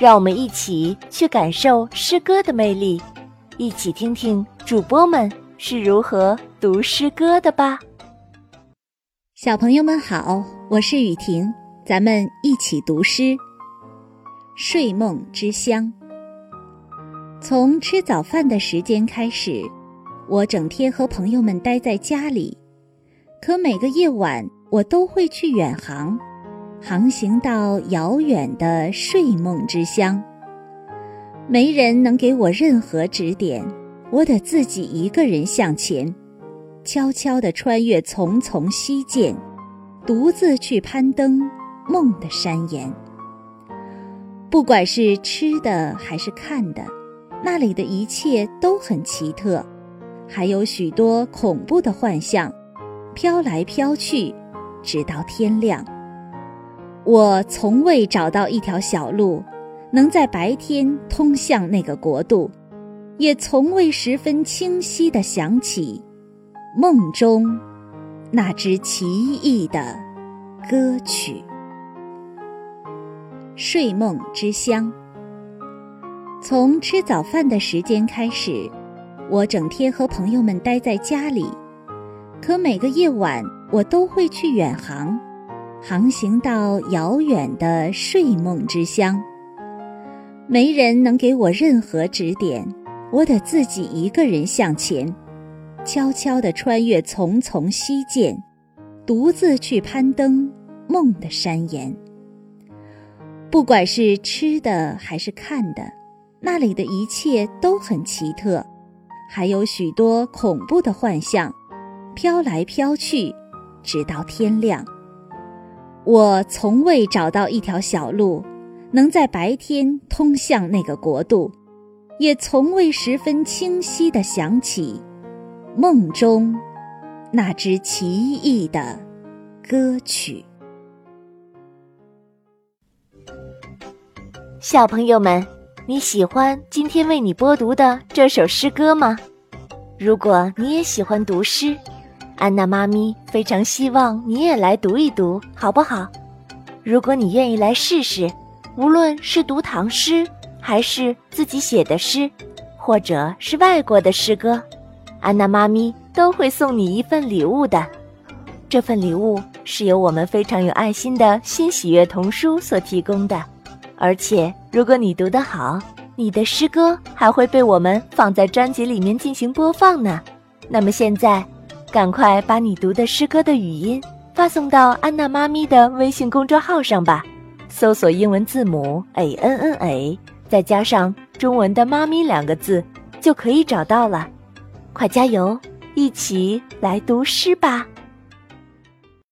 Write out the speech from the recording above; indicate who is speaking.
Speaker 1: 让我们一起去感受诗歌的魅力，一起听听主播们是如何读诗歌的吧。
Speaker 2: 小朋友们好，我是雨婷，咱们一起读诗《睡梦之乡》。从吃早饭的时间开始，我整天和朋友们待在家里，可每个夜晚我都会去远航。航行到遥远的睡梦之乡，没人能给我任何指点，我得自己一个人向前，悄悄地穿越丛丛溪涧，独自去攀登梦的山岩。不管是吃的还是看的，那里的一切都很奇特，还有许多恐怖的幻象，飘来飘去，直到天亮。我从未找到一条小路，能在白天通向那个国度，也从未十分清晰地想起梦中那支奇异的歌曲《睡梦之乡》。从吃早饭的时间开始，我整天和朋友们待在家里，可每个夜晚我都会去远航。航行到遥远的睡梦之乡，没人能给我任何指点，我得自己一个人向前，悄悄地穿越丛丛溪涧，独自去攀登梦的山岩。不管是吃的还是看的，那里的一切都很奇特，还有许多恐怖的幻象，飘来飘去，直到天亮。我从未找到一条小路，能在白天通向那个国度，也从未十分清晰地想起梦中那支奇异的歌曲。
Speaker 1: 小朋友们，你喜欢今天为你播读的这首诗歌吗？如果你也喜欢读诗。安娜妈咪非常希望你也来读一读，好不好？如果你愿意来试试，无论是读唐诗，还是自己写的诗，或者是外国的诗歌，安娜妈咪都会送你一份礼物的。这份礼物是由我们非常有爱心的新喜悦童书所提供的，而且如果你读得好，你的诗歌还会被我们放在专辑里面进行播放呢。那么现在。赶快把你读的诗歌的语音发送到安娜妈咪的微信公众号上吧，搜索英文字母 a n n a，再加上中文的“妈咪”两个字，就可以找到了。快加油，一起来读诗吧！